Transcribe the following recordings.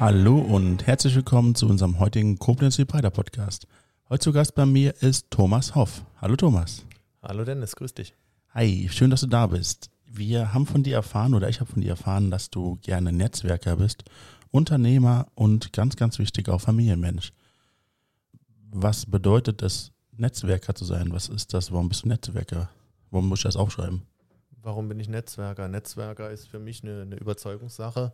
Hallo und herzlich willkommen zu unserem heutigen Koblenz Breiter Podcast. Heute zu Gast bei mir ist Thomas Hoff. Hallo Thomas. Hallo Dennis, grüß dich. Hi, schön, dass du da bist. Wir haben von dir erfahren oder ich habe von dir erfahren, dass du gerne Netzwerker bist, Unternehmer und ganz, ganz wichtig auch Familienmensch. Was bedeutet es, Netzwerker zu sein? Was ist das? Warum bist du Netzwerker? Warum muss ich das aufschreiben? Warum bin ich Netzwerker? Netzwerker ist für mich eine, eine Überzeugungssache.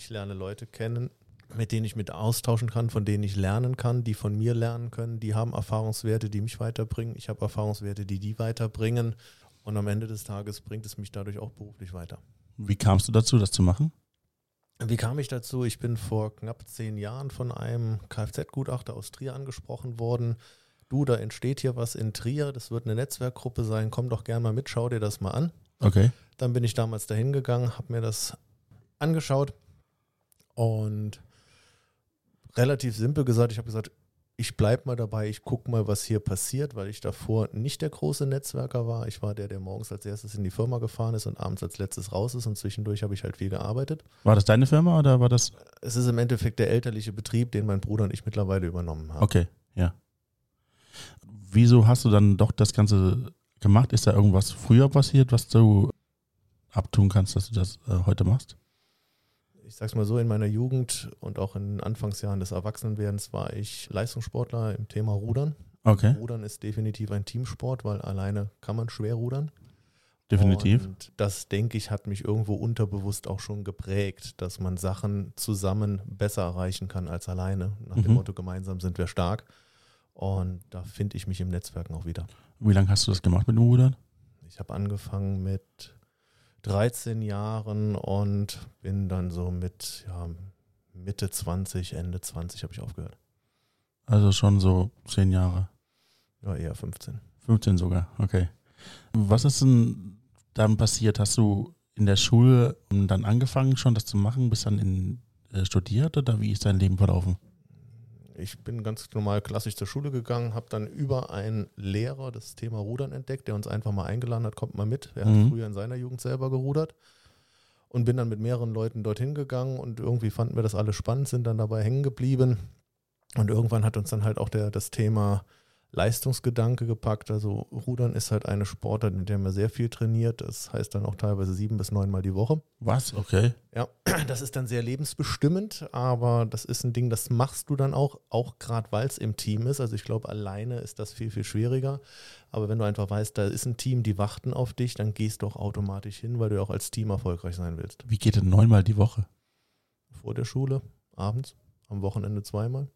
Ich lerne Leute kennen, mit denen ich mit austauschen kann, von denen ich lernen kann, die von mir lernen können. Die haben Erfahrungswerte, die mich weiterbringen. Ich habe Erfahrungswerte, die die weiterbringen. Und am Ende des Tages bringt es mich dadurch auch beruflich weiter. Wie kamst du dazu, das zu machen? Wie kam ich dazu? Ich bin vor knapp zehn Jahren von einem Kfz-Gutachter aus Trier angesprochen worden. Du, da entsteht hier was in Trier, das wird eine Netzwerkgruppe sein, komm doch gerne mal mit, schau dir das mal an. Okay. Dann bin ich damals dahin gegangen, habe mir das angeschaut und relativ simpel gesagt, ich habe gesagt, ich bleibe mal dabei, ich gucke mal, was hier passiert, weil ich davor nicht der große Netzwerker war. Ich war der, der morgens als erstes in die Firma gefahren ist und abends als letztes raus ist und zwischendurch habe ich halt viel gearbeitet. War das deine Firma oder war das? Es ist im Endeffekt der elterliche Betrieb, den mein Bruder und ich mittlerweile übernommen haben. Okay, ja. Wieso hast du dann doch das Ganze gemacht? Ist da irgendwas früher passiert, was du abtun kannst, dass du das äh, heute machst? Ich sag's mal so, in meiner Jugend und auch in den Anfangsjahren des Erwachsenenwerdens war ich Leistungssportler im Thema Rudern. Okay. Rudern ist definitiv ein Teamsport, weil alleine kann man schwer rudern. Definitiv. Und das, denke ich, hat mich irgendwo unterbewusst auch schon geprägt, dass man Sachen zusammen besser erreichen kann als alleine. Nach dem Mhm. Motto, gemeinsam sind wir stark. Und da finde ich mich im Netzwerken auch wieder. Wie lange hast du das gemacht mit dem Rudern? Ich habe angefangen mit 13 Jahren und bin dann so mit ja, Mitte 20, Ende 20 habe ich aufgehört. Also schon so zehn Jahre. Ja, eher 15. 15 sogar, okay. Was ist denn dann passiert? Hast du in der Schule dann angefangen schon das zu machen, bist dann in, äh, studiert oder wie ist dein Leben verlaufen? Ich bin ganz normal klassisch zur Schule gegangen, habe dann über einen Lehrer das Thema Rudern entdeckt, der uns einfach mal eingeladen hat, kommt mal mit. Er Mhm. hat früher in seiner Jugend selber gerudert und bin dann mit mehreren Leuten dorthin gegangen und irgendwie fanden wir das alle spannend, sind dann dabei hängen geblieben. Und irgendwann hat uns dann halt auch der, das Thema Leistungsgedanke gepackt. Also Rudern ist halt eine Sportart, in der man sehr viel trainiert. Das heißt dann auch teilweise sieben bis neunmal die Woche. Was? Okay. Ja, das ist dann sehr lebensbestimmend, aber das ist ein Ding, das machst du dann auch, auch gerade weil es im Team ist. Also ich glaube, alleine ist das viel, viel schwieriger. Aber wenn du einfach weißt, da ist ein Team, die warten auf dich, dann gehst du auch automatisch hin, weil du ja auch als Team erfolgreich sein willst. Wie geht denn neunmal die Woche? Vor der Schule, abends, am Wochenende zweimal.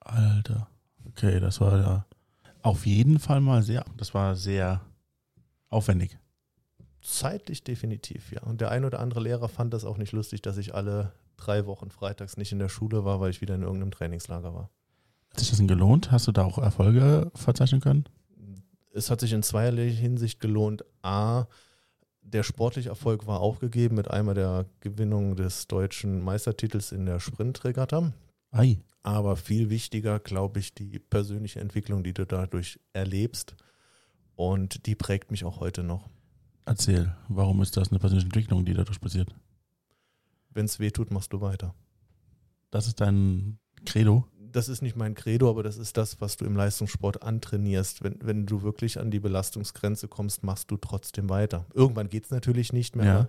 Alter. Okay, das war ja auf jeden Fall mal sehr, das war sehr aufwendig. Zeitlich definitiv, ja. Und der ein oder andere Lehrer fand das auch nicht lustig, dass ich alle drei Wochen freitags nicht in der Schule war, weil ich wieder in irgendeinem Trainingslager war. Hat sich das denn gelohnt? Hast du da auch Erfolge verzeichnen können? es hat sich in zweierlei Hinsicht gelohnt. A, der sportliche Erfolg war auch gegeben mit einmal der Gewinnung des deutschen Meistertitels in der Sprintregatta. Ei. Aber viel wichtiger, glaube ich, die persönliche Entwicklung, die du dadurch erlebst. Und die prägt mich auch heute noch. Erzähl, warum ist das eine persönliche Entwicklung, die dadurch passiert? Wenn es weh tut, machst du weiter. Das ist dein Credo? Das ist nicht mein Credo, aber das ist das, was du im Leistungssport antrainierst. Wenn, wenn du wirklich an die Belastungsgrenze kommst, machst du trotzdem weiter. Irgendwann geht es natürlich nicht mehr. Ja. aber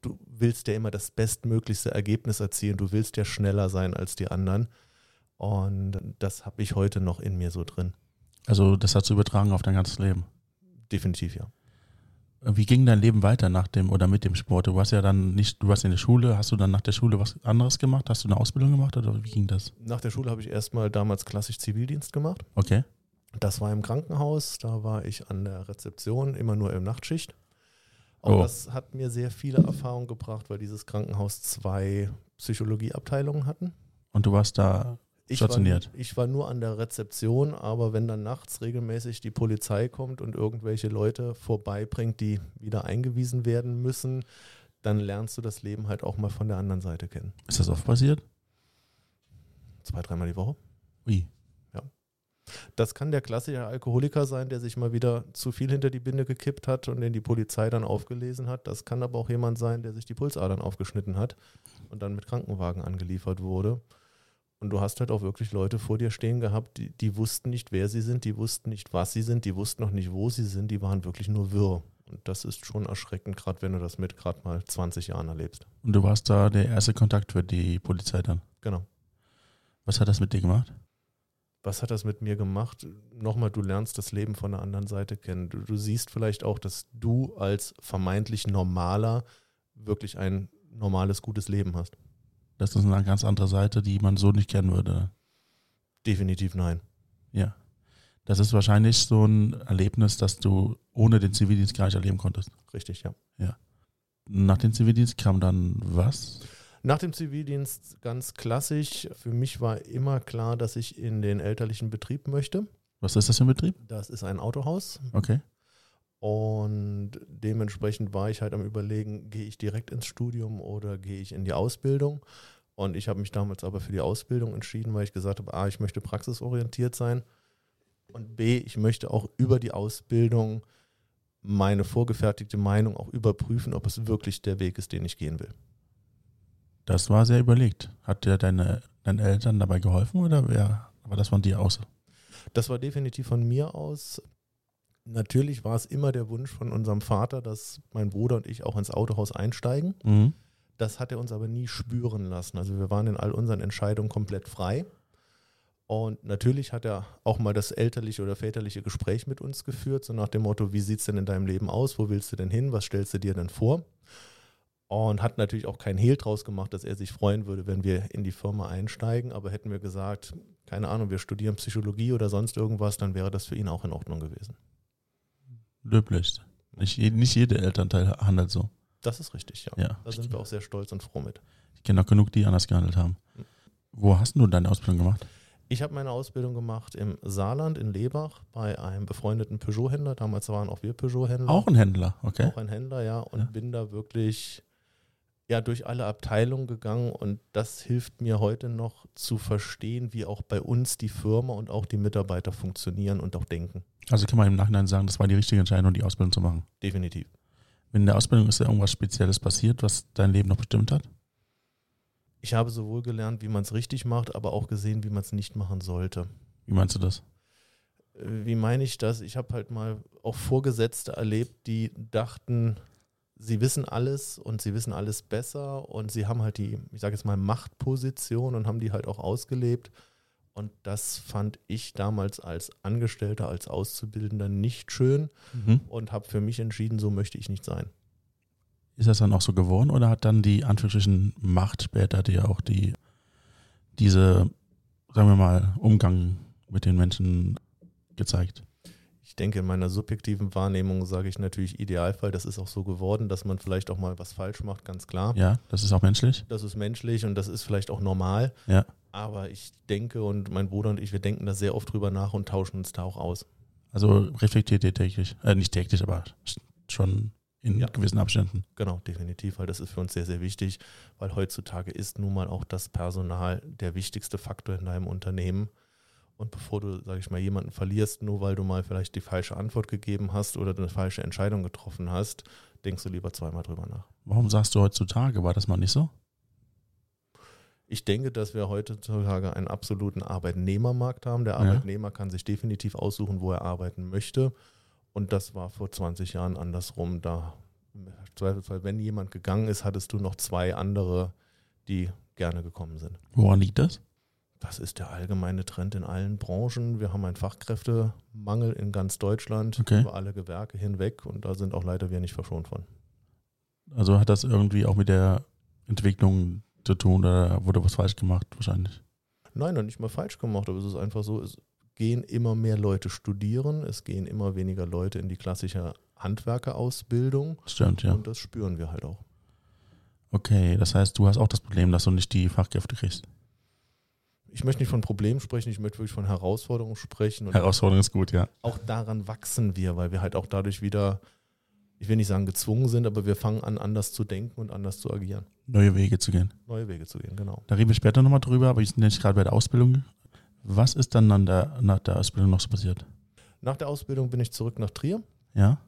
Du willst ja immer das bestmöglichste Ergebnis erzielen. Du willst ja schneller sein als die anderen. Und das habe ich heute noch in mir so drin. Also das hat du übertragen auf dein ganzes Leben. Definitiv, ja. Wie ging dein Leben weiter nach dem oder mit dem Sport? Du warst ja dann nicht, du warst in der Schule, hast du dann nach der Schule was anderes gemacht? Hast du eine Ausbildung gemacht oder wie ging das? Nach der Schule habe ich erstmal damals klassisch Zivildienst gemacht. Okay. Das war im Krankenhaus, da war ich an der Rezeption, immer nur im Nachtschicht. Auch Oh. das hat mir sehr viele Erfahrungen gebracht, weil dieses Krankenhaus zwei Psychologieabteilungen hatten. Und du warst da Ich war, stationiert. ich war nur an der Rezeption, aber wenn dann nachts regelmäßig die Polizei kommt und irgendwelche Leute vorbeibringt, die wieder eingewiesen werden müssen, dann lernst du das Leben halt auch mal von der anderen Seite kennen. Ist das oft passiert? Zwei, dreimal die Woche. Wie? Das kann der klassische Alkoholiker sein, der sich mal wieder zu viel hinter die Binde gekippt hat und den die Polizei dann aufgelesen hat. Das kann aber auch jemand sein, der sich die Pulsadern aufgeschnitten hat und dann mit Krankenwagen angeliefert wurde. Und du hast halt auch wirklich Leute vor dir stehen gehabt, die, die wussten nicht, wer sie sind, die wussten nicht, was sie sind, die wussten noch nicht, wo sie sind, die waren wirklich nur wirr. Und das ist schon erschreckend, gerade wenn du das mit gerade mal 20 Jahren erlebst. Und du warst da der erste Kontakt für die Polizei dann. Genau. Was hat das mit dir gemacht? Was hat das mit mir gemacht? Nochmal, du lernst das Leben von der anderen Seite kennen. Du, du siehst vielleicht auch, dass du als vermeintlich normaler wirklich ein normales, gutes Leben hast. Das ist eine ganz andere Seite, die man so nicht kennen würde. Definitiv nein. Ja. Das ist wahrscheinlich so ein Erlebnis, das du ohne den Zivildienst gar nicht erleben konntest. Richtig, ja. Nach dem Zivildienst kam dann was? Nach dem Zivildienst ganz klassisch. Für mich war immer klar, dass ich in den elterlichen Betrieb möchte. Was ist das für ein Betrieb? Das ist ein Autohaus. Okay. Und dementsprechend war ich halt am Überlegen, gehe ich direkt ins Studium oder gehe ich in die Ausbildung. Und ich habe mich damals aber für die Ausbildung entschieden, weil ich gesagt habe, A, ich möchte praxisorientiert sein und B, ich möchte auch über die Ausbildung meine vorgefertigte Meinung auch überprüfen, ob es wirklich der Weg ist, den ich gehen will. Das war sehr überlegt. Hat dir deine, deine Eltern dabei geholfen oder wer war das von dir aus? Das war definitiv von mir aus. Natürlich war es immer der Wunsch von unserem Vater, dass mein Bruder und ich auch ins Autohaus einsteigen. Mhm. Das hat er uns aber nie spüren lassen. Also wir waren in all unseren Entscheidungen komplett frei. Und natürlich hat er auch mal das elterliche oder väterliche Gespräch mit uns geführt, so nach dem Motto, wie sieht es denn in deinem Leben aus? Wo willst du denn hin? Was stellst du dir denn vor? Und hat natürlich auch keinen Hehl draus gemacht, dass er sich freuen würde, wenn wir in die Firma einsteigen. Aber hätten wir gesagt, keine Ahnung, wir studieren Psychologie oder sonst irgendwas, dann wäre das für ihn auch in Ordnung gewesen. Löblich. Nicht, nicht jeder Elternteil handelt so. Das ist richtig, ja. Ja. Da sind wir auch sehr stolz und froh mit. Ich kenne auch genug, die anders gehandelt haben. Wo hast du deine Ausbildung gemacht? Ich habe meine Ausbildung gemacht im Saarland, in Lebach, bei einem befreundeten Peugeot-Händler. Damals waren auch wir Peugeot-Händler. Auch ein Händler, okay. Auch ein Händler, ja. Und Ja. bin da wirklich ja, durch alle Abteilungen gegangen. Und das hilft mir heute noch zu verstehen, wie auch bei uns die Firma und auch die Mitarbeiter funktionieren und auch denken. Also kann man im Nachhinein sagen, das war die richtige Entscheidung, die Ausbildung zu machen. Definitiv. In der Ausbildung ist ja irgendwas Spezielles passiert, was dein Leben noch bestimmt hat? Ich habe sowohl gelernt, wie man es richtig macht, aber auch gesehen, wie man es nicht machen sollte. Wie meinst du das? Äh, Wie meine ich das? Ich habe halt mal auch Vorgesetzte erlebt, die dachten, sie wissen alles und sie wissen alles besser und sie haben halt die, ich sage jetzt mal, Machtposition und haben die halt auch ausgelebt. Und das fand ich damals als Angestellter, als Auszubildender nicht schön Mhm. und habe für mich entschieden, so möchte ich nicht sein. Ist das dann auch so geworden oder hat dann die Anführungsstrichen Macht später dir auch die, diese, sagen wir mal, Umgang mit den Menschen gezeigt? Ich denke, in meiner subjektiven Wahrnehmung sage ich natürlich Idealfall. Das ist auch so geworden, dass man vielleicht auch mal was falsch macht, ganz klar. Ja, das ist auch menschlich. Das ist menschlich und das ist vielleicht auch normal. Ja. Aber ich denke und mein Bruder und ich, wir denken da sehr oft drüber nach und tauschen uns da auch aus. Also reflektiert ihr täglich, äh, nicht täglich, aber schon in Ja. gewissen Abständen. Genau, definitiv, weil das ist für uns sehr, sehr wichtig, weil heutzutage ist nun mal auch das Personal der wichtigste Faktor in deinem Unternehmen. Und bevor du, sage ich mal, jemanden verlierst, nur weil du mal vielleicht die falsche Antwort gegeben hast oder eine falsche Entscheidung getroffen hast, denkst du lieber zweimal drüber nach. Warum sagst du heutzutage, war das mal nicht so? Ich denke, dass wir heutzutage einen absoluten Arbeitnehmermarkt haben. Der Ja. Arbeitnehmer kann sich definitiv aussuchen, wo er arbeiten möchte. Und das war vor 20 Jahren andersrum. Da, im Zweifelsfall, wenn jemand gegangen ist, hattest du noch zwei andere, die gerne gekommen sind. Woran liegt das? Das ist der allgemeine Trend in allen Branchen. Wir haben einen Fachkräftemangel in ganz Deutschland, Okay. über alle Gewerke hinweg. Und da sind auch leider wir nicht verschont von. Also hat das irgendwie auch mit der Entwicklung zu tun oder wurde was falsch gemacht wahrscheinlich? Nein, noch nicht mal falsch gemacht, aber es ist einfach so, es gehen immer mehr Leute studieren, es gehen immer weniger Leute in die klassische Handwerkerausbildung Stimmt, ja. und das spüren wir halt auch. Okay, das heißt, du hast auch das Problem, dass du nicht die Fachkräfte kriegst. Ich möchte nicht von Problemen sprechen, ich möchte wirklich von Herausforderungen sprechen und Herausforderung ist gut, ja. auch daran wachsen wir, weil wir halt auch dadurch wieder, ich will nicht sagen gezwungen sind, aber wir fangen an, anders zu denken und anders zu agieren. Neue Wege zu gehen. Neue Wege zu gehen, genau. Da reden wir später nochmal drüber, aber ich bin jetzt gerade bei der Ausbildung. Was ist dann an der, nach der Ausbildung noch so passiert? Nach der Ausbildung bin ich zurück nach Trier. Ja?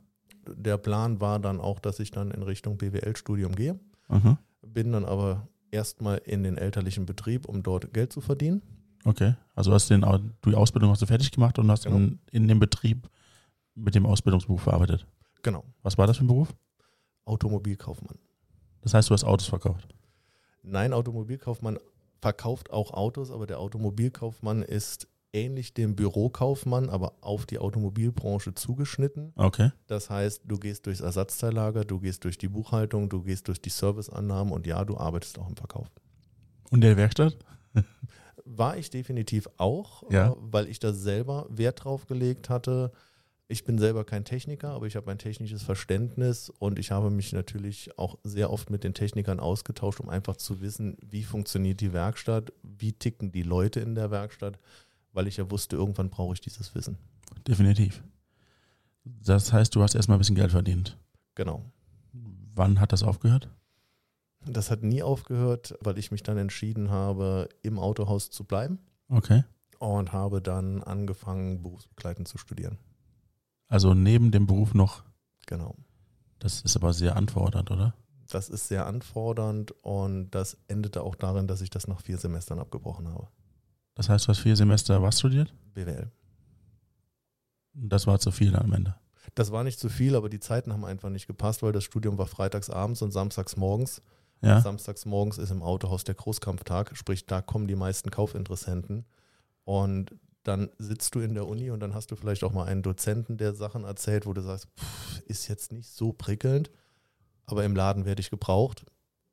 Der Plan war dann auch, dass ich dann in Richtung BWL-Studium gehe. Aha. Bin dann aber erstmal in den elterlichen Betrieb, um dort Geld zu verdienen. Okay. Also hast den, Au- die Ausbildung hast du fertig gemacht und hast Genau. in, in dem Betrieb mit dem Ausbildungsberuf verarbeitet. Genau. Was war das für ein Beruf? Automobilkaufmann. Das heißt, du hast Autos verkauft. Nein, Automobilkaufmann verkauft auch Autos, aber der Automobilkaufmann ist ähnlich dem Bürokaufmann, aber auf die Automobilbranche zugeschnitten. Okay. Das heißt, du gehst durchs Ersatzteillager, du gehst durch die Buchhaltung, du gehst durch die Serviceannahmen und ja, du arbeitest auch im Verkauf. Und der Werkstatt? War ich definitiv auch, Ja. äh, weil ich da selber Wert drauf gelegt hatte. Ich bin selber kein Techniker, aber ich habe ein technisches Verständnis und ich habe mich natürlich auch sehr oft mit den Technikern ausgetauscht, um einfach zu wissen, wie funktioniert die Werkstatt, wie ticken die Leute in der Werkstatt, weil ich ja wusste, irgendwann brauche ich dieses Wissen. Definitiv. Das heißt, du hast erstmal ein bisschen Geld verdient. Genau. Wann hat das aufgehört? Das hat nie aufgehört, weil ich mich dann entschieden habe, im Autohaus zu bleiben Okay. und habe dann angefangen, berufsbegleitend zu studieren. Also neben dem Beruf noch, Genau. das ist aber sehr anfordernd, oder? Das ist sehr anfordernd und das endete auch darin, dass ich das nach vier Semestern abgebrochen habe. Das heißt, du hast vier Semester was studiert? BWL. Das war zu viel am Ende. Das war nicht zu viel, aber die Zeiten haben einfach nicht gepasst, weil das Studium war freitags abends und samstags morgens. Ja? Samstags morgens ist im Autohaus der Großkampftag, sprich, da kommen die meisten Kaufinteressenten. Und dann sitzt du in der Uni und dann hast du vielleicht auch mal einen Dozenten, der Sachen erzählt, wo du sagst, pff, ist jetzt nicht so prickelnd, aber im Laden werde ich gebraucht.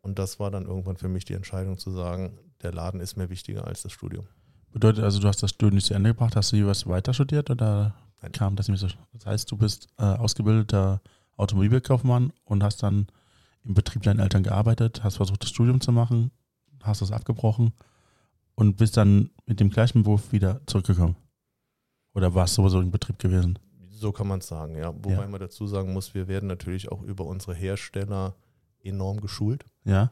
Und das war dann irgendwann für mich die Entscheidung zu sagen, der Laden ist mir wichtiger als das Studium. Bedeutet also, du hast das Studium nicht zu Ende gebracht, hast du was weiter studiert oder Nein. kam das nicht so? Das heißt, du bist äh, ausgebildeter Automobilkaufmann und hast dann im Betrieb deinen Eltern gearbeitet, hast versucht, das Studium zu machen, hast das abgebrochen und bist dann mit dem gleichen Beruf wieder zurückgekommen. Oder warst sowieso im Betrieb gewesen? So kann man es sagen, ja. Wobei Ja. man dazu sagen muss, wir werden natürlich auch über unsere Hersteller enorm geschult. Ja?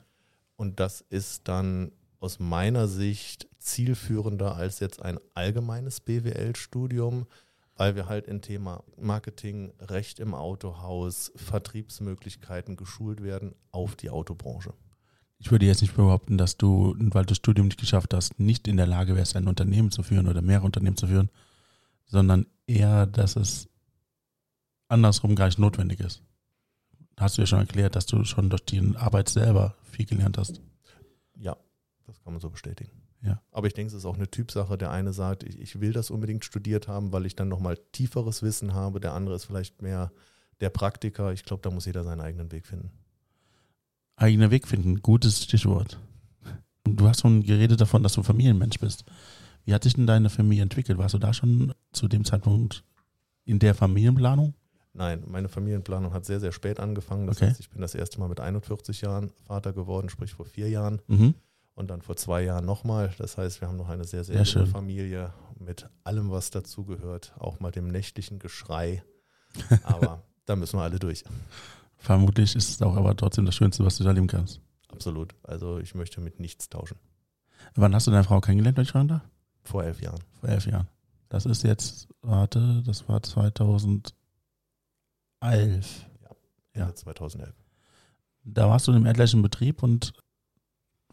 Und das ist dann aus meiner Sicht zielführender als jetzt ein allgemeines BWL-Studium, weil wir halt in Thema Marketing, Recht im Autohaus, Vertriebsmöglichkeiten geschult werden auf die Autobranche. Ich würde jetzt nicht behaupten, dass du, weil du das Studium nicht geschafft hast, nicht in der Lage wärst, ein Unternehmen zu führen oder mehrere Unternehmen zu führen, sondern eher, dass es andersrum gar nicht notwendig ist. Hast du ja schon erklärt, dass du schon durch die Arbeit selber viel gelernt hast. Ja, das kann man so bestätigen. Ja. Aber ich denke, es ist auch eine Typsache. Der eine sagt, ich, ich will das unbedingt studiert haben, weil ich dann nochmal tieferes Wissen habe. Der andere ist vielleicht mehr der Praktiker. Ich glaube, da muss jeder seinen eigenen Weg finden. Eigener Weg finden, gutes Stichwort. Du hast schon geredet davon, dass du Familienmensch bist. Wie hat sich denn deine Familie entwickelt? Warst du da schon zu dem Zeitpunkt in der Familienplanung? Nein, meine Familienplanung hat sehr, sehr spät angefangen. Das Okay. heißt, ich bin das erste Mal mit 41 Jahren Vater geworden, sprich vor vier Jahren Mhm. Und dann vor zwei Jahren nochmal. Das heißt, wir haben noch eine sehr, sehr, Sehr junge. Familie mit allem, was dazugehört, auch mal dem nächtlichen Geschrei. Aber da müssen wir alle durch. Vermutlich ist es auch aber trotzdem das Schönste, was du da leben kannst. Absolut. Also ich möchte mit nichts tauschen. Wann hast du deine Frau kennengelernt, wenn ich fragen darf? Vor elf Jahren. Vor elf Jahren. Das ist jetzt, warte, das war 2011. Ende Ja. 2011. Da warst du im elterlichen Betrieb und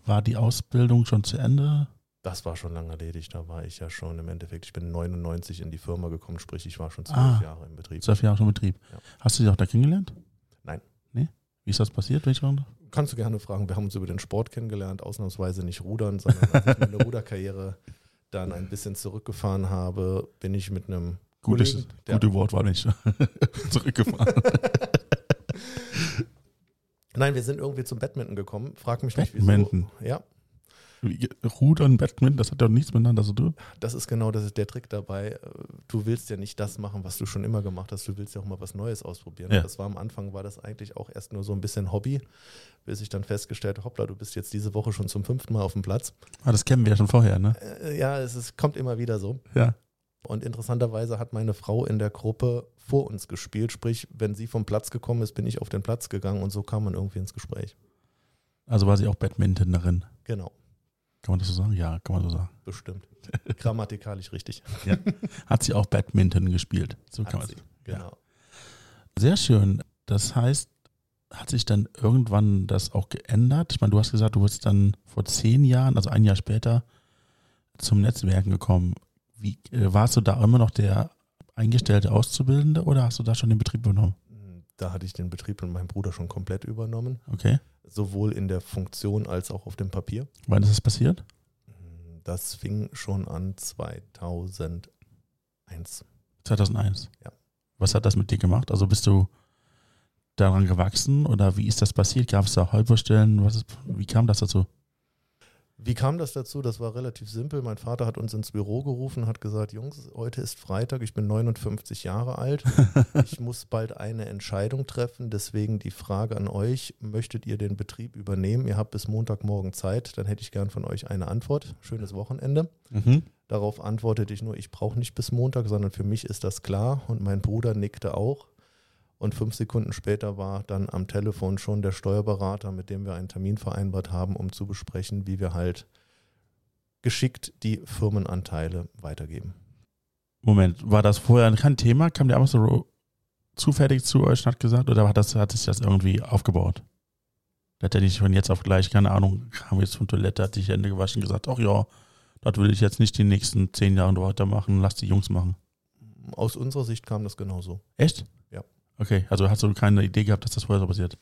war die Ausbildung schon zu Ende? Das war schon lange erledigt. Da war ich ja schon im Endeffekt, ich bin 99 in die Firma gekommen, sprich ich war schon zwölf Ah. Jahre im Betrieb. Zwölf Jahre schon im Betrieb. Ja. Hast du sie auch da kennengelernt? Nein. Nee? Wie ist das passiert, wenn ich fragen darf? Kannst du gerne fragen. Wir haben uns über den Sport kennengelernt, ausnahmsweise nicht rudern, sondern als ich meine Ruderkarriere dann ein bisschen zurückgefahren habe, bin ich mit einem Gutes, Kollegen, gute Wortwahl, nicht zurückgefahren. Nein, wir sind irgendwie zum Badminton gekommen. Frag mich nicht, wieso. Badminton. Ja, Wie- Rudern, Badminton, das hat doch nichts miteinander zu tun. das ist genau das ist der Trick dabei. Du willst ja nicht das machen, was du schon immer gemacht hast. Du willst ja auch mal was Neues ausprobieren. Ja. Das war am Anfang, war das eigentlich auch erst nur so ein bisschen Hobby, bis ich dann festgestellt habe, hoppla, du bist jetzt diese Woche schon zum fünften Mal auf dem Platz. Ah, das kennen wir ja schon vorher, ne? Äh, Ja, es ist, kommt immer wieder so. Ja. Und interessanterweise hat meine Frau in der Gruppe vor uns gespielt. Sprich, wenn sie vom Platz gekommen ist, bin ich auf den Platz gegangen und so kam man irgendwie ins Gespräch. Also war sie auch Badmintonerin. Genau. Kann man das so sagen? Ja, kann man so sagen. Bestimmt. Grammatikalisch richtig. Hat sie auch Badminton gespielt. So kann man sie, Genau. Sehr schön. Das heißt, hat sich dann irgendwann das auch geändert? Ich meine, du hast gesagt, du bist dann vor zehn Jahren, also ein Jahr später, zum Netzwerken gekommen. Wie äh, warst du da immer noch der eingestellte Auszubildende oder hast du da schon den Betrieb übernommen? Da hatte ich den Betrieb und meinen Bruder schon komplett übernommen. Okay. Sowohl in der Funktion als auch auf dem Papier. Wann ist das passiert? Das fing schon an 2001. 2001. Ja. Was hat das mit dir gemacht? Also bist du daran gewachsen oder wie ist das passiert? Gab es da Holperstellen? Was ist, wie kam das dazu? Wie kam das dazu? Das war relativ simpel. Mein Vater hat uns ins Büro gerufen, hat gesagt, Jungs, heute ist Freitag, ich bin 59 Jahre alt. Ich muss bald eine Entscheidung treffen. Deswegen die Frage an euch, möchtet ihr den Betrieb übernehmen? Ihr habt bis Montagmorgen Zeit, dann hätte ich gern von euch eine Antwort. Schönes Wochenende. Mhm. Darauf antwortete ich nur, ich brauche nicht bis Montag, sondern für mich ist das klar. Und mein Bruder nickte auch. Und fünf Sekunden später war dann am Telefon schon der Steuerberater, mit dem wir einen Termin vereinbart haben, um zu besprechen, wie wir halt geschickt die Firmenanteile weitergeben. Moment, war das vorher kein Thema? Kam der so zufällig zu euch und hat gesagt oder hat, das, hat sich das irgendwie aufgebaut? Da hat er nicht von jetzt auf gleich, keine Ahnung, kam jetzt von Toilette, hat sich Hände gewaschen und gesagt, ach ja, dort will ich jetzt nicht die nächsten zehn Jahre weitermachen, lass die Jungs machen. Aus unserer Sicht kam das genauso. Echt? Okay, also hast du keine Idee gehabt, dass das vorher so passiert?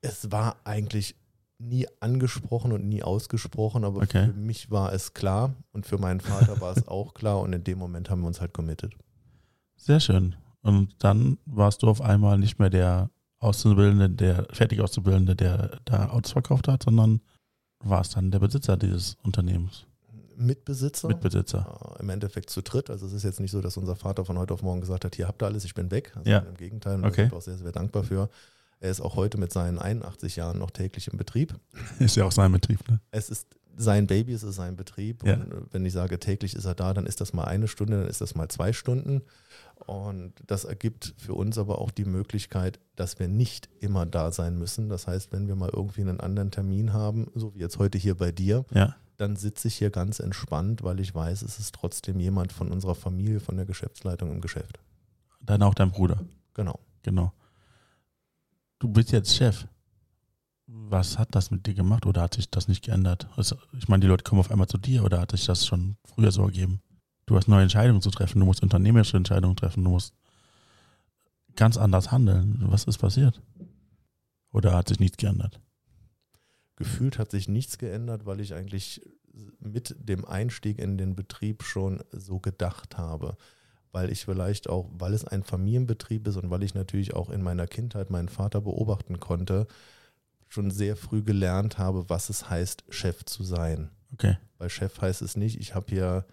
Es war eigentlich nie angesprochen und nie ausgesprochen, aber Okay. für mich war es klar und für meinen Vater war es auch klar und in dem Moment haben wir uns halt committed. Sehr schön. Und dann warst du auf einmal nicht mehr der Auszubildende, der fertig Auszubildende, der da Autos verkauft hat, sondern warst dann der Besitzer dieses Unternehmens, Mitbesitzer. Mitbesitzer. äh, im Endeffekt zu dritt. Also es ist jetzt nicht so, dass unser Vater von heute auf morgen gesagt hat, hier habt ihr alles, ich bin weg. Also Ja. Im Gegenteil, und Okay. da sind wir auch sehr, sehr dankbar für. Er ist auch heute mit seinen 81 Jahren noch täglich im Betrieb. Ist ja auch sein Betrieb, ne? Es ist sein Baby, es ist sein Betrieb. Ja. Und äh, wenn ich sage, täglich ist er da, dann ist das mal eine Stunde, dann ist das mal zwei Stunden. Und das ergibt für uns aber auch die Möglichkeit, dass wir nicht immer da sein müssen. Das heißt, wenn wir mal irgendwie einen anderen Termin haben, so wie jetzt heute hier bei dir, Ja. Dann sitze ich hier ganz entspannt, weil ich weiß, es ist trotzdem jemand von unserer Familie, von der Geschäftsleitung im Geschäft. Dann auch dein Bruder. Genau. Genau. Du bist jetzt Chef. Was hat das mit dir gemacht oder hat sich das nicht geändert? Also, ich meine, die Leute kommen auf einmal zu dir oder hat sich das schon früher so ergeben? Du hast neue Entscheidungen zu treffen, du musst unternehmerische Entscheidungen treffen, du musst ganz anders handeln. Was ist passiert? Oder hat sich nichts geändert? Gefühlt hat sich nichts geändert, weil ich eigentlich mit dem Einstieg in den Betrieb schon so gedacht habe. Weil ich vielleicht auch, weil es ein Familienbetrieb ist und weil ich natürlich auch in meiner Kindheit meinen Vater beobachten konnte, schon sehr früh gelernt habe, was es heißt, Chef zu sein. Okay. Weil Chef heißt es nicht, ich habe hier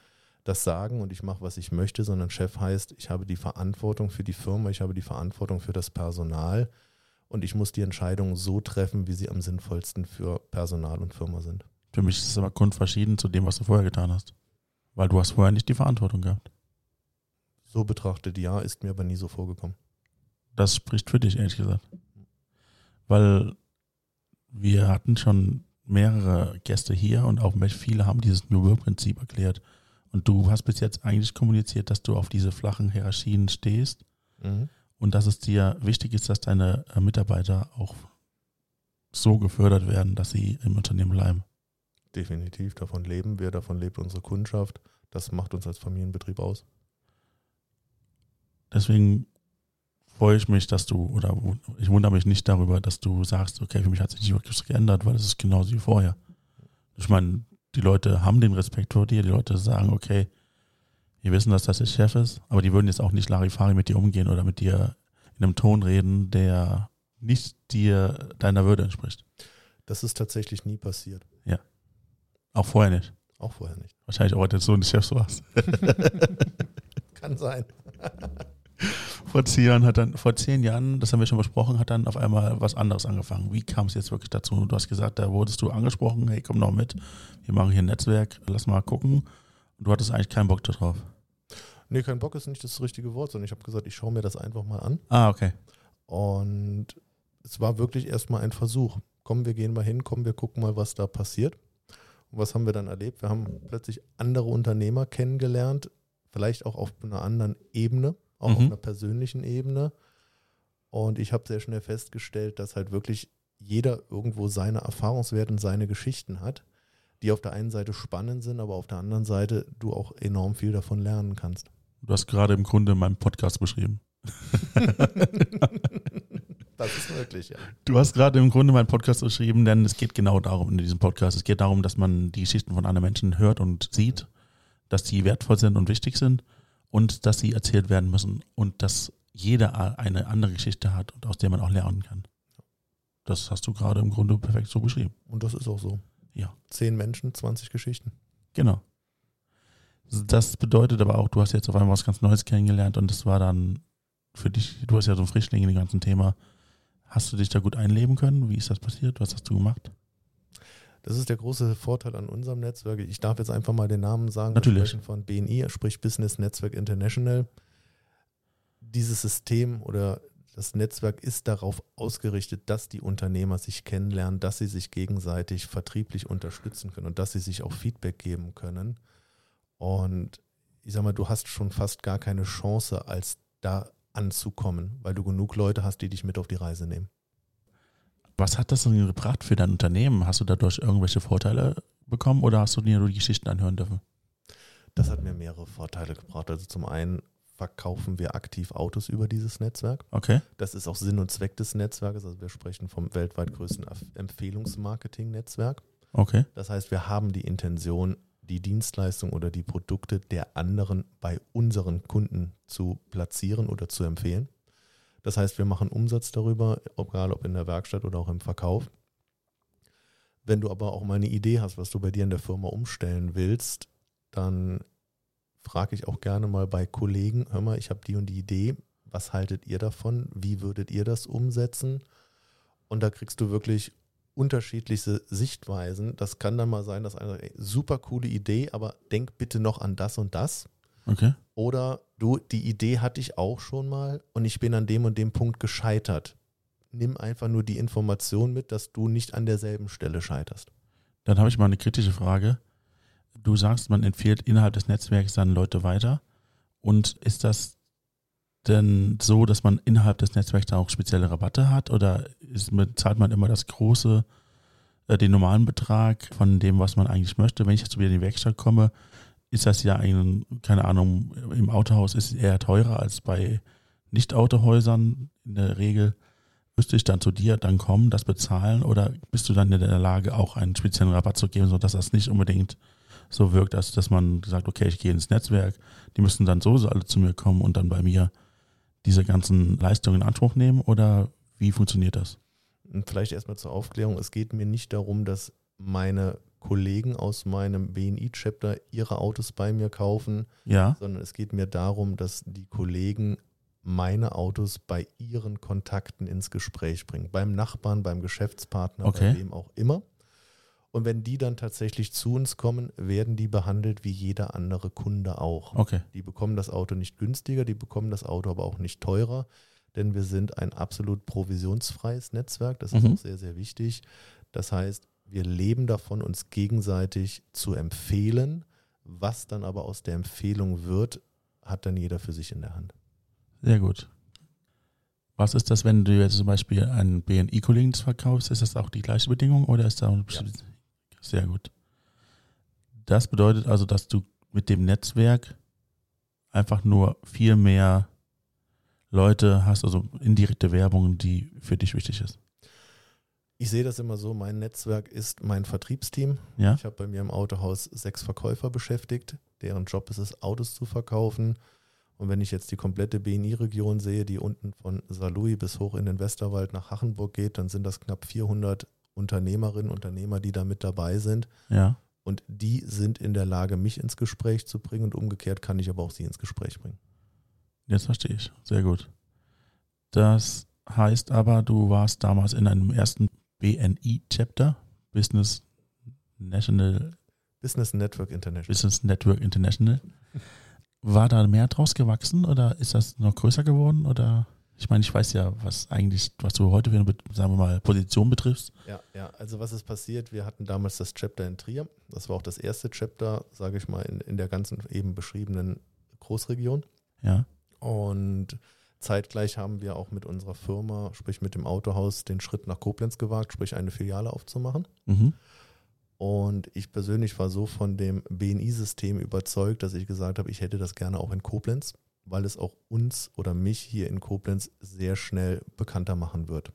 das Sagen und ich mache, was ich möchte, sondern Chef heißt, ich habe die Verantwortung für die Firma, ich habe die Verantwortung für das Personal und ich muss die Entscheidungen so treffen, wie sie am sinnvollsten für Personal und Firma sind. Für mich ist es aber grundverschieden zu dem, was du vorher getan hast. Weil du hast vorher nicht die Verantwortung gehabt. So betrachtet ja, ist mir aber nie so vorgekommen. Das spricht für dich, ehrlich gesagt. Weil wir hatten schon mehrere Gäste hier und auch viele haben dieses New Work-Prinzip erklärt. Und du hast bis jetzt eigentlich kommuniziert, dass du auf diese flachen Hierarchien stehst Mhm. Und dass es dir wichtig ist, dass deine äh, Mitarbeiter auch so gefördert werden, dass sie im Unternehmen bleiben. Definitiv, davon leben wir, davon lebt unsere Kundschaft. Das macht uns als Familienbetrieb aus. Deswegen freue ich mich, dass du, oder ich wundere mich nicht darüber, dass du sagst, okay, für mich hat sich nicht wirklich geändert, weil es ist genauso wie vorher. Ich meine, die Leute haben den Respekt vor dir, die Leute sagen, okay, wir wissen, dass das der Chef ist, aber die würden jetzt auch nicht Larifari mit dir umgehen oder mit dir in einem Ton reden, der nicht dir deiner Würde entspricht. Das ist tatsächlich nie passiert. Auch vorher nicht. Auch vorher nicht. Wahrscheinlich auch, als du Sohn des Chefs warst. Kann sein. Vor zehn Jahren hat dann, vor zehn Jahren, das haben wir schon besprochen, hat dann auf einmal was anderes angefangen. Wie kam es jetzt wirklich dazu? Du hast gesagt, da wurdest du angesprochen, hey, komm noch mit, wir machen hier ein Netzwerk, lass mal gucken. Und du hattest eigentlich keinen Bock darauf. Nee, kein Bock ist nicht das richtige Wort, sondern ich habe gesagt, ich schaue mir das einfach mal an. Ah, okay. Und es war wirklich erstmal ein Versuch. Komm, wir gehen mal hin, komm, wir gucken mal, was da passiert. Was haben wir dann erlebt? Wir haben plötzlich andere Unternehmer kennengelernt, vielleicht auch auf einer anderen Ebene, auch Mhm. auf einer persönlichen Ebene. Und ich habe sehr schnell festgestellt, dass halt wirklich jeder irgendwo seine Erfahrungswerte und seine Geschichten hat, die auf der einen Seite spannend sind, aber auf der anderen Seite du auch enorm viel davon lernen kannst. Du hast gerade im Grunde meinen Podcast beschrieben. Das ist möglich, ja. Du hast gerade im Grunde meinen Podcast beschrieben, denn es geht genau darum in diesem Podcast. Es geht darum, dass man die Geschichten von anderen Menschen hört und sieht, dass die wertvoll sind und wichtig sind und dass sie erzählt werden müssen und dass jeder eine andere Geschichte hat und aus der man auch lernen kann. Das hast du gerade im Grunde perfekt so beschrieben. Und das ist auch so. Ja. Zehn Menschen, 20 Geschichten. Genau. Das bedeutet aber auch, du hast jetzt auf einmal was ganz Neues kennengelernt und das war dann für dich, du hast ja so ein Frischling in dem ganzen Thema. Hast du dich da gut einleben können? Wie ist das passiert? Was hast du gemacht? Das ist der große Vorteil an unserem Netzwerk. Ich darf jetzt einfach mal den Namen sagen. Natürlich. Wir sprechen von BNI, sprich Business Network International. Dieses System oder das Netzwerk ist darauf ausgerichtet, dass die Unternehmer sich kennenlernen, dass sie sich gegenseitig vertrieblich unterstützen können und dass sie sich auch Feedback geben können. Und ich sag mal, du hast schon fast gar keine Chance, als da anzukommen, weil du genug Leute hast, die dich mit auf die Reise nehmen. Was hat das denn gebracht für dein Unternehmen? Hast du dadurch irgendwelche Vorteile bekommen oder hast du dir nur die Geschichten anhören dürfen? Das hat mir mehrere Vorteile gebracht. Also zum einen verkaufen wir aktiv Autos über dieses Netzwerk. Okay. Das ist auch Sinn und Zweck des Netzwerkes. Also wir sprechen vom weltweit größten Empfehlungsmarketing-Netzwerk. Okay. Das heißt, wir haben die Intention, die Dienstleistung oder die Produkte der anderen bei unseren Kunden zu platzieren oder zu empfehlen. Das heißt, wir machen Umsatz darüber, egal ob in der Werkstatt oder auch im Verkauf. Wenn du aber auch mal eine Idee hast, was du bei dir in der Firma umstellen willst, dann frage ich auch gerne mal bei Kollegen, hör mal, ich habe die und die Idee, was haltet ihr davon? Wie würdet ihr das umsetzen? Und da kriegst du wirklich unterschiedlichste Sichtweisen. Das kann dann mal sein, dass einer sagt, ey, super coole Idee, aber denk bitte noch an das und das. Okay. Oder du, die Idee hatte ich auch schon mal und ich bin an dem und dem Punkt gescheitert. Nimm einfach nur die Information mit, dass du nicht an derselben Stelle scheiterst. Dann habe ich mal eine kritische Frage. Du sagst, man empfiehlt innerhalb des Netzwerks dann Leute weiter. Und ist das denn so, dass man innerhalb des Netzwerks da auch spezielle Rabatte hat? Oder ist, zahlt man immer das große, äh, den normalen Betrag von dem, was man eigentlich möchte? Wenn ich jetzt wieder in die Werkstatt komme, ist das ja ein, keine Ahnung, im Autohaus ist es eher teurer als bei Nicht-Autohäusern in der Regel. Müsste ich dann zu dir dann kommen, das bezahlen? Oder bist du dann in der Lage, auch einen speziellen Rabatt zu geben, sodass das nicht unbedingt so wirkt, als dass man sagt, okay, ich gehe ins Netzwerk, die müssen dann sowieso alle zu mir kommen und dann bei mir diese ganzen Leistungen in Anspruch nehmen? Oder wie funktioniert das? Und vielleicht erstmal zur Aufklärung, es geht mir nicht darum, dass meine Kollegen aus meinem BNI-Chapter ihre Autos bei mir kaufen, Ja, sondern es geht mir darum, dass die Kollegen meine Autos bei ihren Kontakten ins Gespräch bringen. Beim Nachbarn, beim Geschäftspartner, Okay. bei wem auch immer. Und wenn die dann tatsächlich zu uns kommen, werden die behandelt wie jeder andere Kunde auch. okay. Die bekommen das Auto nicht günstiger, die bekommen das Auto aber auch nicht teurer, denn wir sind ein absolut provisionsfreies Netzwerk. Das ist Mhm. auch sehr, sehr wichtig. Das heißt, wir leben davon, uns gegenseitig zu empfehlen. Was dann aber aus der Empfehlung wird, hat dann jeder für sich in der Hand. Sehr gut. Was ist das, wenn du jetzt zum Beispiel einen BNI-Kollegen verkaufst? Ist das auch die gleiche Bedingung oder ist da sehr gut? Das bedeutet also, dass du mit dem Netzwerk einfach nur viel mehr Leute hast, also indirekte Werbung, die für dich wichtig ist. Ich sehe das immer so, mein Netzwerk ist mein Vertriebsteam. Ja? Ich habe bei mir im Autohaus sechs Verkäufer beschäftigt, deren Job ist es, Autos zu verkaufen. Und wenn ich jetzt die komplette BNI-Region sehe, die unten von Saarlouis bis hoch in den Westerwald nach Hachenburg geht, dann sind das knapp 400 Unternehmerinnen und Unternehmer, die da mit dabei sind. Ja. Und die sind in der Lage, mich ins Gespräch zu bringen und umgekehrt kann ich aber auch sie ins Gespräch bringen. Jetzt verstehe ich. Sehr gut. Das heißt aber, du warst damals in einem ersten BNI-Chapter, Business National, Business Network International. Business Network International. War da mehr draus gewachsen oder ist das noch größer geworden? Oder Ich meine, ich weiß ja, was eigentlich, was du heute für eine, sagen wir mal, Position betriffst. Ja, ja, also was ist passiert? Wir hatten damals das Chapter in Trier. Das war auch das erste Chapter, sage ich mal, in, in der ganzen eben beschriebenen Großregion. Ja. Und zeitgleich haben wir auch mit unserer Firma, sprich mit dem Autohaus, den Schritt nach Koblenz gewagt, sprich eine Filiale aufzumachen. Mhm. Und ich persönlich war so von dem BNI-System überzeugt, dass ich gesagt habe, ich hätte das gerne auch in Koblenz weil es auch uns oder mich hier in Koblenz sehr schnell bekannter machen wird.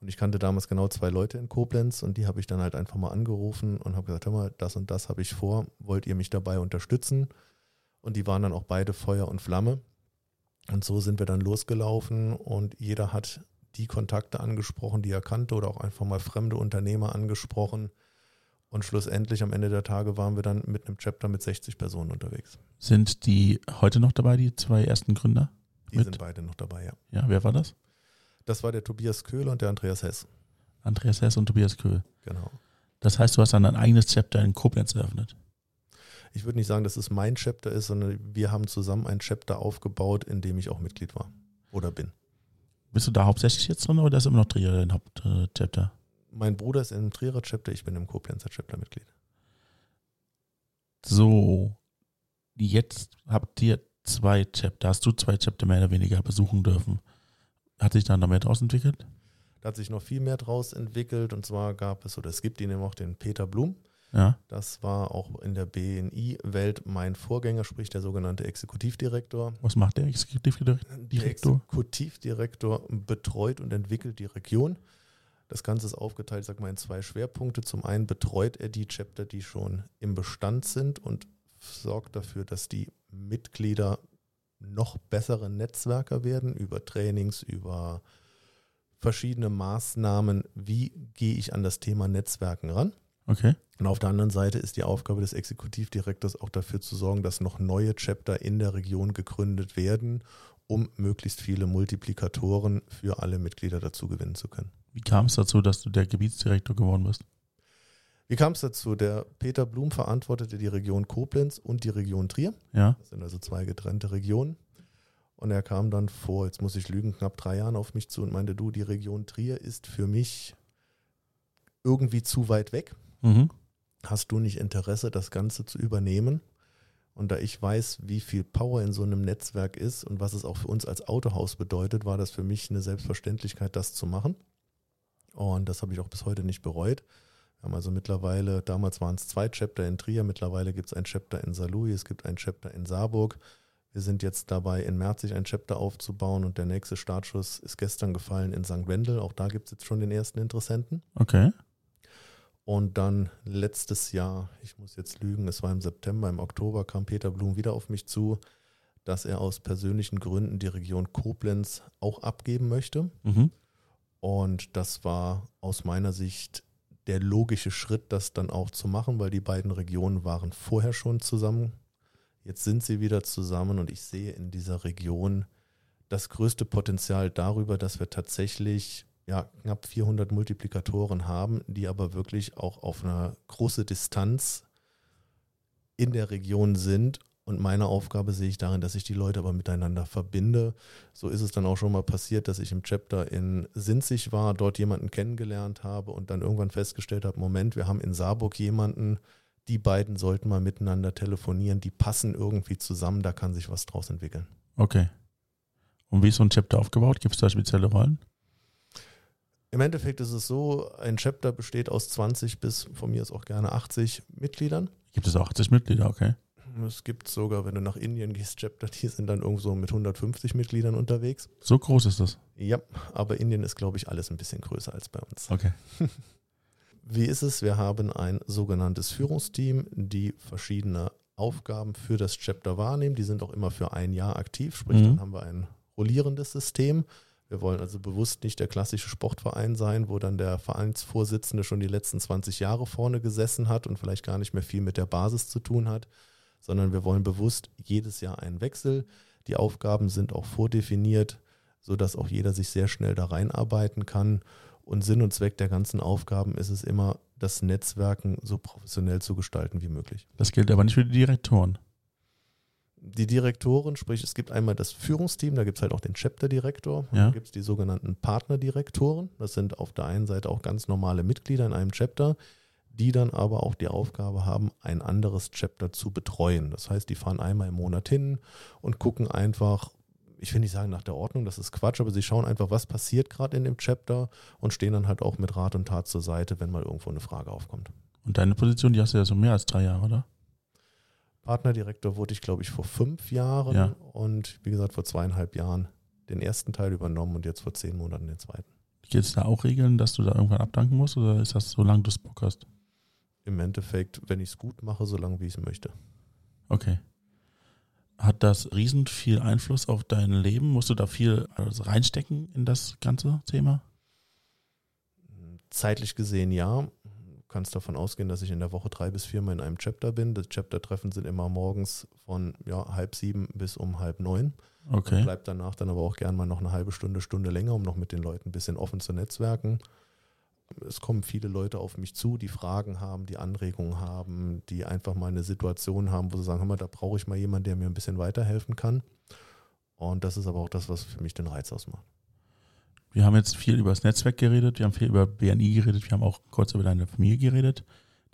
Und ich kannte damals genau zwei Leute in Koblenz und die habe ich dann halt einfach mal angerufen und habe gesagt, hör mal, das und das habe ich vor, wollt ihr mich dabei unterstützen? Und die waren dann auch beide Feuer und Flamme. Und so sind wir dann losgelaufen und jeder hat die Kontakte angesprochen, die er kannte oder auch einfach mal fremde Unternehmer angesprochen und schlussendlich am Ende der Tage waren wir dann mit einem Chapter mit 60 Personen unterwegs. Sind die heute noch dabei, die zwei ersten Gründer? Die mit? sind beide noch dabei, ja. Ja, wer war das? Das war der Tobias Köhl und der Andreas Hess. Andreas Hess und Tobias Köhl. Genau. Das heißt, du hast dann ein eigenes Chapter in Koblenz eröffnet. Ich würde nicht sagen, dass es mein Chapter ist, sondern wir haben zusammen ein Chapter aufgebaut, in dem ich auch Mitglied war oder bin. Bist du da hauptsächlich jetzt drin oder ist immer noch Trier dein Hauptchapter? Mein Bruder ist im Trierer Chapter, ich bin im Koblenzer Chapter Mitglied. So, jetzt habt ihr zwei Chapter, hast du zwei Chapter mehr oder weniger besuchen dürfen. Hat sich da noch mehr draus entwickelt? Da hat sich noch viel mehr draus entwickelt und zwar gab es, oder es gibt ihn auch den Peter Blum. Ja. Das war auch in der BNI-Welt mein Vorgänger, sprich der sogenannte Exekutivdirektor. Was macht der Exekutivdirektor? Der Exekutivdirektor betreut und entwickelt die Region. Das Ganze ist aufgeteilt, sag mal, in zwei Schwerpunkte. Zum einen betreut er die Chapter, die schon im Bestand sind und sorgt dafür, dass die Mitglieder noch bessere Netzwerker werden über Trainings, über verschiedene Maßnahmen. Wie gehe ich an das Thema Netzwerken ran? Okay. Und auf der anderen Seite ist die Aufgabe des Exekutivdirektors auch dafür zu sorgen, dass noch neue Chapter in der Region gegründet werden, um möglichst viele Multiplikatoren für alle Mitglieder dazu gewinnen zu können. Wie kam es dazu, dass du der Gebietsdirektor geworden bist? Wie kam es dazu? Der Peter Blum verantwortete die Region Koblenz und die Region Trier. Ja. Das sind also zwei getrennte Regionen. Und er kam dann vor, jetzt muss ich lügen, knapp drei Jahren auf mich zu und meinte, du, die Region Trier ist für mich irgendwie zu weit weg. Mhm. Hast du nicht Interesse, das Ganze zu übernehmen? Und da ich weiß, wie viel Power in so einem Netzwerk ist und was es auch für uns als Autohaus bedeutet, war das für mich eine Selbstverständlichkeit, das zu machen. Und das habe ich auch bis heute nicht bereut. Wir haben also mittlerweile, damals waren es zwei Chapter in Trier, mittlerweile gibt es ein Chapter in Saarlouis, es gibt ein Chapter in Saarburg. Wir sind jetzt dabei, in Merzig ein Chapter aufzubauen und der nächste Startschuss ist gestern gefallen in St. Wendel. Auch da gibt es jetzt schon den ersten Interessenten. Okay. Und dann letztes Jahr, ich muss jetzt lügen, es war im September, im Oktober kam Peter Blum wieder auf mich zu, dass er aus persönlichen Gründen die Region Koblenz auch abgeben möchte. Mhm. Und das war aus meiner Sicht der logische Schritt, das dann auch zu machen, weil die beiden Regionen waren vorher schon zusammen. Jetzt sind sie wieder zusammen und ich sehe in dieser Region das größte Potenzial darüber, dass wir tatsächlich ja, knapp 400 Multiplikatoren haben, die aber wirklich auch auf einer großen Distanz in der Region sind und meine Aufgabe sehe ich darin, dass ich die Leute aber miteinander verbinde. So ist es dann auch schon mal passiert, dass ich im Chapter in Sinzig war, dort jemanden kennengelernt habe und dann irgendwann festgestellt habe, Moment, wir haben in Saarburg jemanden, die beiden sollten mal miteinander telefonieren, die passen irgendwie zusammen, da kann sich was draus entwickeln. Okay. Und wie ist so ein Chapter aufgebaut? Gibt es da spezielle Rollen? Im Endeffekt ist es so, ein Chapter besteht aus 20 bis von mir ist auch gerne 80 Mitgliedern. Gibt es auch 80 Mitglieder, okay. Es gibt sogar, wenn du nach Indien gehst, Chapter, die sind dann irgendwo mit 150 Mitgliedern unterwegs. So groß ist das? Ja, aber Indien ist, glaube ich, alles ein bisschen größer als bei uns. Okay. Wie ist es? Wir haben ein sogenanntes Führungsteam, die verschiedene Aufgaben für das Chapter wahrnehmen. Die sind auch immer für ein Jahr aktiv, sprich, mhm. dann haben wir ein rollierendes System. Wir wollen also bewusst nicht der klassische Sportverein sein, wo dann der Vereinsvorsitzende schon die letzten 20 Jahre vorne gesessen hat und vielleicht gar nicht mehr viel mit der Basis zu tun hat, sondern wir wollen bewusst jedes Jahr einen Wechsel. Die Aufgaben sind auch vordefiniert, sodass auch jeder sich sehr schnell da reinarbeiten kann. Und Sinn und Zweck der ganzen Aufgaben ist es immer, das Netzwerken so professionell zu gestalten wie möglich. Das gilt aber nicht für die Direktoren. Die Direktoren, sprich, es gibt einmal das Führungsteam, da gibt es halt auch den Chapter-Direktor, Ja. dann gibt es die sogenannten Partnerdirektoren. Das sind auf der einen Seite auch ganz normale Mitglieder in einem Chapter, die dann aber auch die Aufgabe haben, ein anderes Chapter zu betreuen. Das heißt, die fahren einmal im Monat hin und gucken einfach, ich will nicht sagen nach der Ordnung, das ist Quatsch, aber sie schauen einfach, was passiert gerade in dem Chapter und stehen dann halt auch mit Rat und Tat zur Seite, wenn mal irgendwo eine Frage aufkommt. Und deine Position, die hast du ja so mehr als drei Jahre, oder? Partnerdirektor wurde ich, glaube ich, vor fünf Jahren Ja. und wie gesagt, vor zweieinhalb Jahren den ersten Teil übernommen und jetzt vor zehn Monaten den zweiten. Gibt es da auch Regeln, dass du da irgendwann abdanken musst oder ist das, solange du es Bock hast? Im Endeffekt, wenn ich es gut mache, so lange wie ich es möchte. Okay. Hat das riesen viel Einfluss auf dein Leben? Musst du da viel also reinstecken in das ganze Thema? Zeitlich gesehen ja. Du kannst davon ausgehen, dass ich in der Woche drei bis viermal in einem Chapter bin. Das Chapter-Treffen sind immer morgens von ja, halb sieben bis um halb neun. Okay. Bleibt danach dann aber auch gern mal noch eine halbe Stunde, Stunde länger, um noch mit den Leuten ein bisschen offen zu netzwerken. Es kommen viele Leute auf mich zu, die Fragen haben, die Anregungen haben, die einfach mal eine Situation haben, wo sie sagen, hör mal, da brauche ich mal jemanden, der mir ein bisschen weiterhelfen kann. Und das ist aber auch das, was für mich den Reiz ausmacht. Wir haben jetzt viel über das Netzwerk geredet, wir haben viel über BNI geredet, wir haben auch kurz über deine Familie geredet.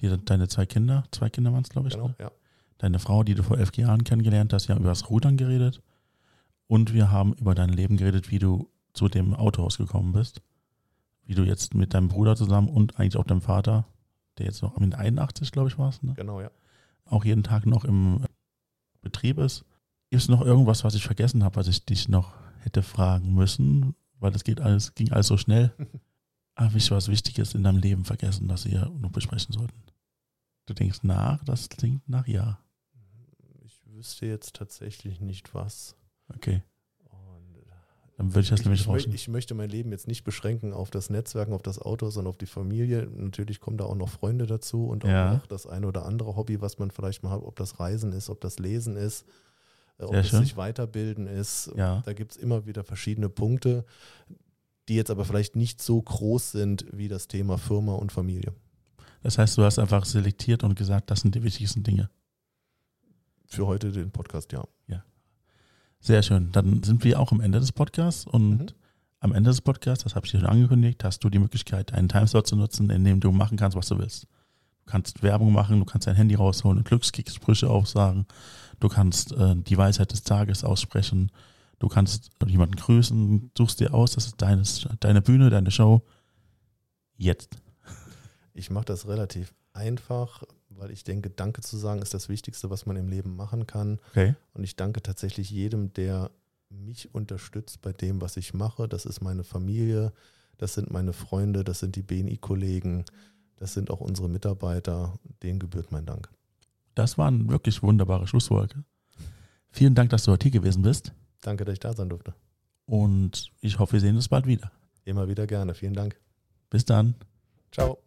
Die, deine zwei Kinder, zwei Kinder waren es, glaube ich. Genau, ne? ja. Deine Frau, die du vor elf Jahren kennengelernt hast, wir haben über das Rudern geredet. Und wir haben über dein Leben geredet, wie du zu dem Autohaus gekommen bist. Wie du jetzt mit deinem Bruder zusammen und eigentlich auch deinem Vater, der jetzt noch mit 81, glaube ich, war es, ne? Genau, ja. auch jeden Tag noch im Betrieb ist. Gibt es noch irgendwas, was ich vergessen habe, was ich dich noch hätte fragen müssen? Weil das geht alles, ging alles so schnell. Habe ich was Wichtiges in deinem Leben vergessen, das wir noch besprechen sollten? Du denkst nach, das klingt nach ja. Ich wüsste jetzt tatsächlich nicht was. Okay, Und dann würde ich das ich, nämlich rausnehmen. ich möchte mein Leben jetzt nicht beschränken auf das Netzwerken, auf das Auto, sondern auf die Familie. Natürlich kommen da auch noch Freunde dazu und auch Ja. noch das eine oder andere Hobby, was man vielleicht mal hat, ob das Reisen ist, ob das Lesen ist, äh, ob Sehr es schön. sich weiterbilden ist. Ja. Da gibt es immer wieder verschiedene Punkte, die jetzt aber vielleicht nicht so groß sind wie das Thema Firma und Familie. Das heißt, du hast einfach selektiert und gesagt, das sind die wichtigsten Dinge. Für heute den Podcast, ja. Sehr schön. Dann sind wir auch am Ende des Podcasts und Mhm. am Ende des Podcasts, das habe ich dir schon angekündigt, hast du die Möglichkeit, deinen Timeslot zu nutzen, in dem du machen kannst, was du willst. Du kannst Werbung machen, du kannst dein Handy rausholen und Glückskriegssprüche aufsagen. Du kannst äh, die Weisheit des Tages aussprechen. Du kannst jemanden grüßen, suchst dir aus, das ist deines, deine Bühne, deine Show. Jetzt. Ich mache das relativ einfach, weil ich denke, Danke zu sagen ist das Wichtigste, was man im Leben machen kann. Okay. Und ich danke tatsächlich jedem, der mich unterstützt bei dem, was ich mache. Das ist meine Familie, das sind meine Freunde, das sind die BNI-Kollegen, das sind auch unsere Mitarbeiter. Denen gebührt mein Dank. Das waren wirklich wunderbare Schlussworte. Vielen Dank, dass du heute hier gewesen bist. Danke, dass ich da sein durfte. Und ich hoffe, wir sehen uns bald wieder. Immer wieder gerne. Vielen Dank. Bis dann. Ciao.